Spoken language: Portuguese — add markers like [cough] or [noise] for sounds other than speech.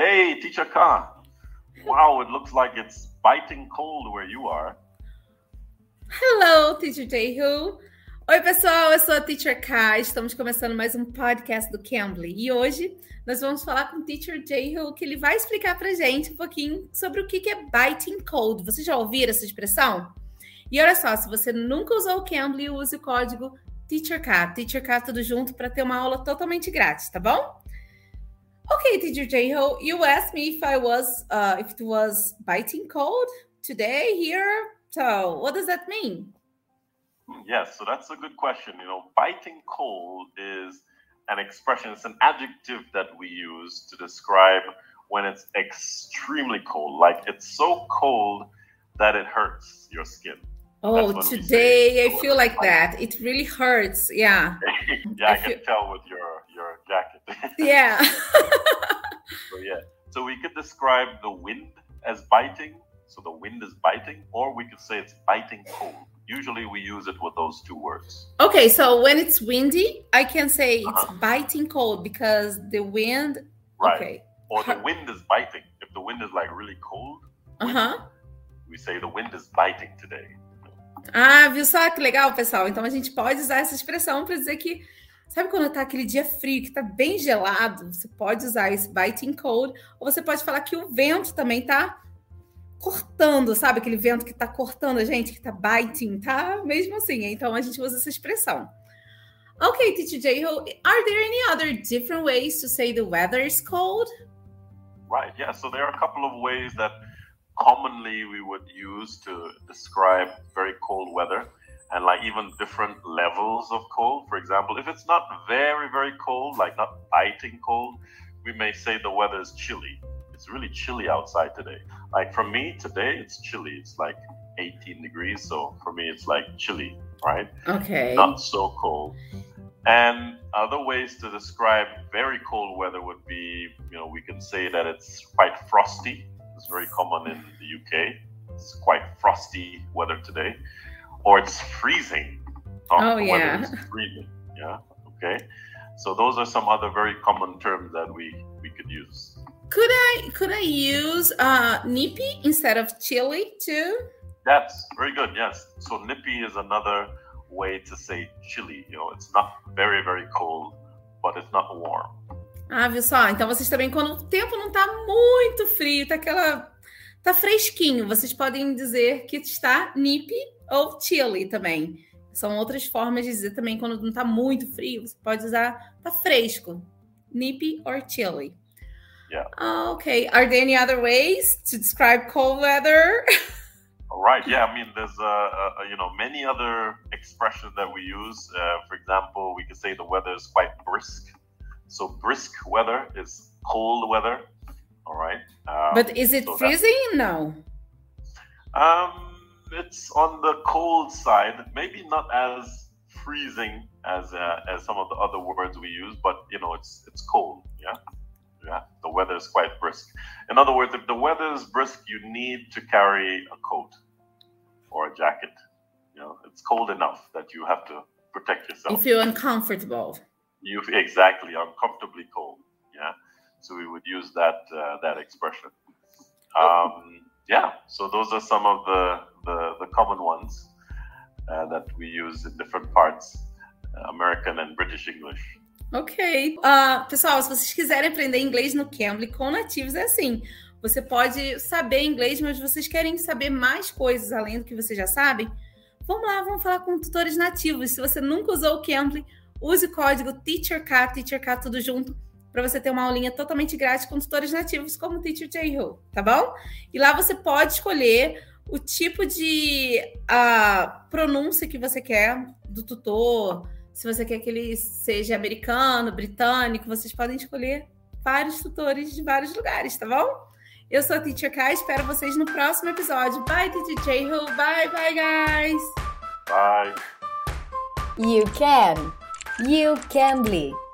Hey, Teacher Ka. Wow, it looks like it's biting cold where you are. Hello, Teacher Jehu. Oi, pessoal, eu sou a Teacher K. Estamos começando mais um podcast do Cambly. E hoje nós vamos falar com o Teacher Jehu, que ele vai explicar pra gente um pouquinho sobre o que é biting cold. Vocês já ouviram essa expressão? E olha só, se você nunca usou o Cambly, use o código TeacherK, TeacherK tudo junto para ter uma aula totalmente grátis, tá bom? Okay, Teacher Jeho, you asked me if I was uh, if it was biting cold today here. So, what does that mean? Yes, so that's a good question. You know, biting cold is an expression, it's an adjective that we use to describe when it's extremely cold. Like it's so cold that it hurts your skin. Oh, today I feel like that. It really hurts. Yeah. [laughs] yeah, I, I feel... can tell with your your jacket. [laughs] yeah. [laughs] so we could describe the wind as biting. So the wind is biting, or we could say it's biting cold. Usually we use it with those two words. Okay, so when it's windy, I can say it's uh-huh. biting cold because the wind. Right. Okay. Or the wind is biting. If the wind is like really cold, uh huh. We say the wind is biting today. Ah, viu só que legal, pessoal? Então a gente pode usar essa expressão para dizer que Sabe quando tá aquele dia frio, que tá bem gelado? Você pode usar esse biting cold, ou você pode falar que o vento também tá cortando, sabe? Aquele vento que tá cortando a gente, que tá biting, tá? Mesmo assim. Então a gente usa essa expressão. Okay, Teacher J-Ho, are there any other different ways to say the weather is cold? Right, yeah. So there are a couple of ways that commonly we would use to describe very cold weather and like even different levels of cold. For example, if it's not very, very cold, like not biting cold, we may say the weather is chilly. It's really chilly outside today. Like for me today, it's chilly. It's like 18 degrees. So for me, it's like chilly, right? Okay. Not so cold. And other ways to describe very cold weather would be, you know, we can say that it's quite frosty It's very common in the UK. It's quite frosty weather today, or it's freezing. Oh, oh yeah, freezing. Yeah. Okay. So those are some other very common terms that we we could use. Could I could I use uh, nippy instead of chilly too? That's very good. Yes. So nippy is another way to say chilly. You know, it's not very very cold, but it's not warm. Ah, viu só? Então vocês também, quando o tempo não tá muito frio, tá aquela. tá fresquinho, vocês podem dizer que está nippy ou chilly também. São outras formas de dizer também quando não tá muito frio, você pode usar tá fresco. Nippy or chilly. Yeah. Oh, okay. Are there any other ways to describe cold weather? [laughs] Right. Yeah. I mean, there's uh, uh, you know many other expressions that we use. Uh, for example, we could say the weather is quite brisk. So brisk weather is cold weather. All right. Um, but is it so freezing? No. Um, it's on the cold side. Maybe not as freezing as uh, as some of the other words we use, but you know, it's it's cold. Yeah. Yeah. The weather is quite brisk. In other words, if the weather is brisk, you need to carry a coat or a jacket. You know, it's cold enough that you have to protect yourself. You feel uncomfortable you exactly uncomfortably cold. Yeah, so we would use that uh, that expression. Um, yeah, so those are some of the the, the common ones uh, that we use in different parts, uh, American and British English. Ok. Uh, pessoal, se vocês quiserem aprender inglês no Cambly com nativos, é assim. Você pode saber inglês, mas vocês querem saber mais coisas além do que vocês já sabem? Vamos lá, vamos falar com tutores nativos. Se você nunca usou o Cambly, Use o código TEACHERK, TEACHERK tudo junto, para você ter uma aulinha totalmente grátis com tutores nativos como Teacher J. tá bom? E lá você pode escolher o tipo de a pronúncia que você quer do tutor. Se você quer que ele seja americano, britânico, vocês podem escolher vários tutores de vários lugares, tá bom? Eu sou a Teacher K, espero vocês no próximo episódio. Bye, Teacher J. Bye, bye, guys. Bye. You can. You can bleed.